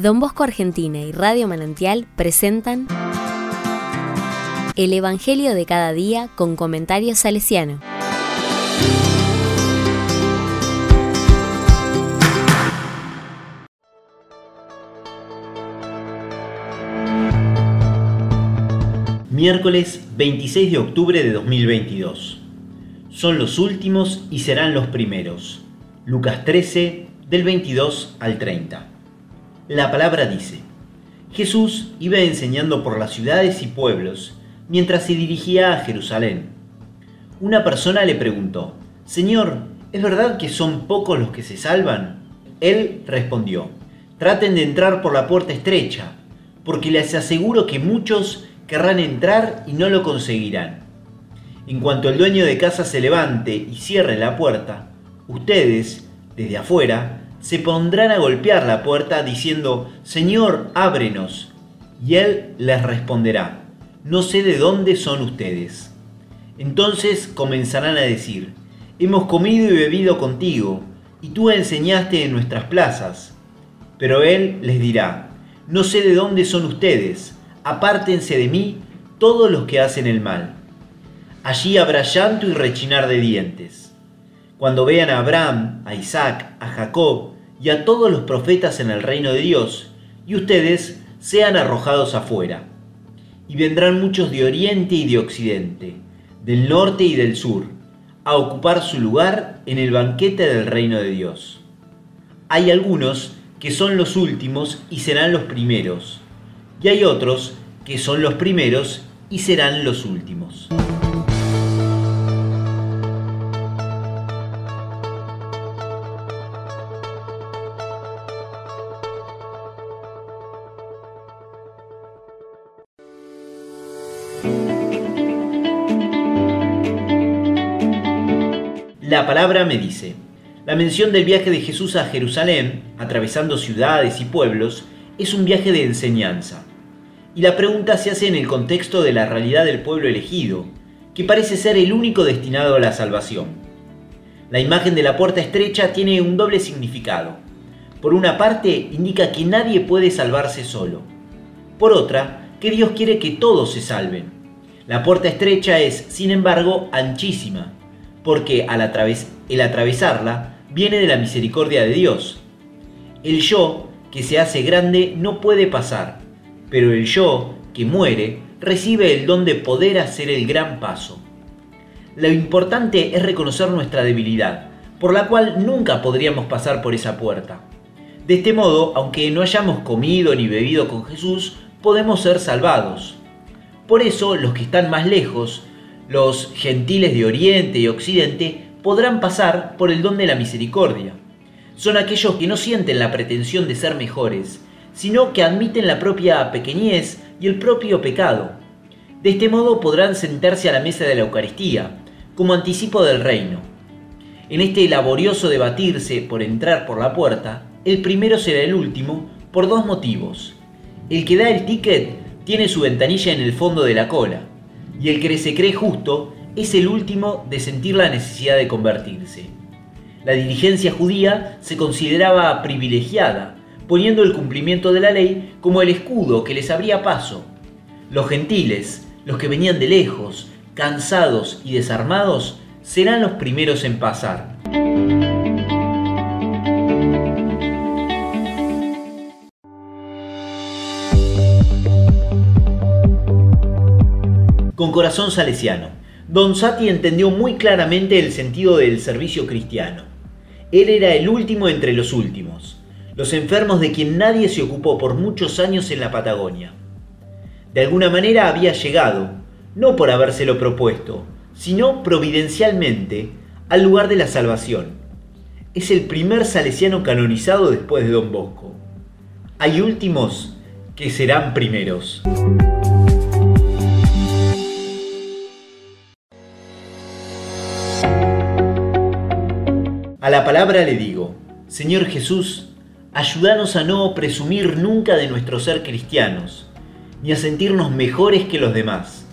Don Bosco Argentina y Radio Manantial presentan El Evangelio de cada día con comentarios salesiano. Miércoles 26 de octubre de 2022. Son los últimos y serán los primeros. Lucas 13, del 22 al 30. La palabra dice, Jesús iba enseñando por las ciudades y pueblos mientras se dirigía a Jerusalén. Una persona le preguntó, Señor, ¿es verdad que son pocos los que se salvan? Él respondió, traten de entrar por la puerta estrecha, porque les aseguro que muchos querrán entrar y no lo conseguirán. En cuanto el dueño de casa se levante y cierre la puerta, ustedes, desde afuera, se pondrán a golpear la puerta diciendo, Señor, ábrenos. Y él les responderá, no sé de dónde son ustedes. Entonces comenzarán a decir, hemos comido y bebido contigo, y tú enseñaste en nuestras plazas. Pero él les dirá, no sé de dónde son ustedes, apártense de mí todos los que hacen el mal. Allí habrá llanto y rechinar de dientes cuando vean a Abraham, a Isaac, a Jacob y a todos los profetas en el reino de Dios, y ustedes sean arrojados afuera. Y vendrán muchos de oriente y de occidente, del norte y del sur, a ocupar su lugar en el banquete del reino de Dios. Hay algunos que son los últimos y serán los primeros, y hay otros que son los primeros y serán los últimos. La palabra me dice, la mención del viaje de Jesús a Jerusalén, atravesando ciudades y pueblos, es un viaje de enseñanza. Y la pregunta se hace en el contexto de la realidad del pueblo elegido, que parece ser el único destinado a la salvación. La imagen de la puerta estrecha tiene un doble significado. Por una parte, indica que nadie puede salvarse solo. Por otra, que Dios quiere que todos se salven. La puerta estrecha es, sin embargo, anchísima porque al el atravesarla viene de la misericordia de Dios. El yo que se hace grande no puede pasar, pero el yo que muere recibe el don de poder hacer el gran paso. Lo importante es reconocer nuestra debilidad, por la cual nunca podríamos pasar por esa puerta. De este modo, aunque no hayamos comido ni bebido con Jesús, podemos ser salvados. Por eso los que están más lejos los gentiles de Oriente y Occidente podrán pasar por el don de la misericordia. Son aquellos que no sienten la pretensión de ser mejores, sino que admiten la propia pequeñez y el propio pecado. De este modo podrán sentarse a la mesa de la Eucaristía, como anticipo del reino. En este laborioso debatirse por entrar por la puerta, el primero será el último por dos motivos. El que da el ticket tiene su ventanilla en el fondo de la cola, y el que se cree justo es el último de sentir la necesidad de convertirse. La dirigencia judía se consideraba privilegiada, poniendo el cumplimiento de la ley como el escudo que les abría paso. Los gentiles, los que venían de lejos, cansados y desarmados, serán los primeros en pasar. Con corazón salesiano. Don Sati entendió muy claramente el sentido del servicio cristiano. Él era el último entre los últimos, los enfermos de quien nadie se ocupó por muchos años en la Patagonia. De alguna manera había llegado, no por habérselo propuesto, sino providencialmente, al lugar de la salvación. Es el primer salesiano canonizado después de Don Bosco. Hay últimos que serán primeros. A la palabra le digo, Señor Jesús, ayúdanos a no presumir nunca de nuestro ser cristianos, ni a sentirnos mejores que los demás,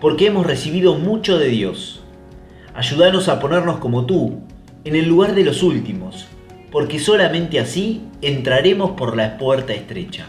porque hemos recibido mucho de Dios. Ayúdanos a ponernos como tú, en el lugar de los últimos, porque solamente así entraremos por la puerta estrecha.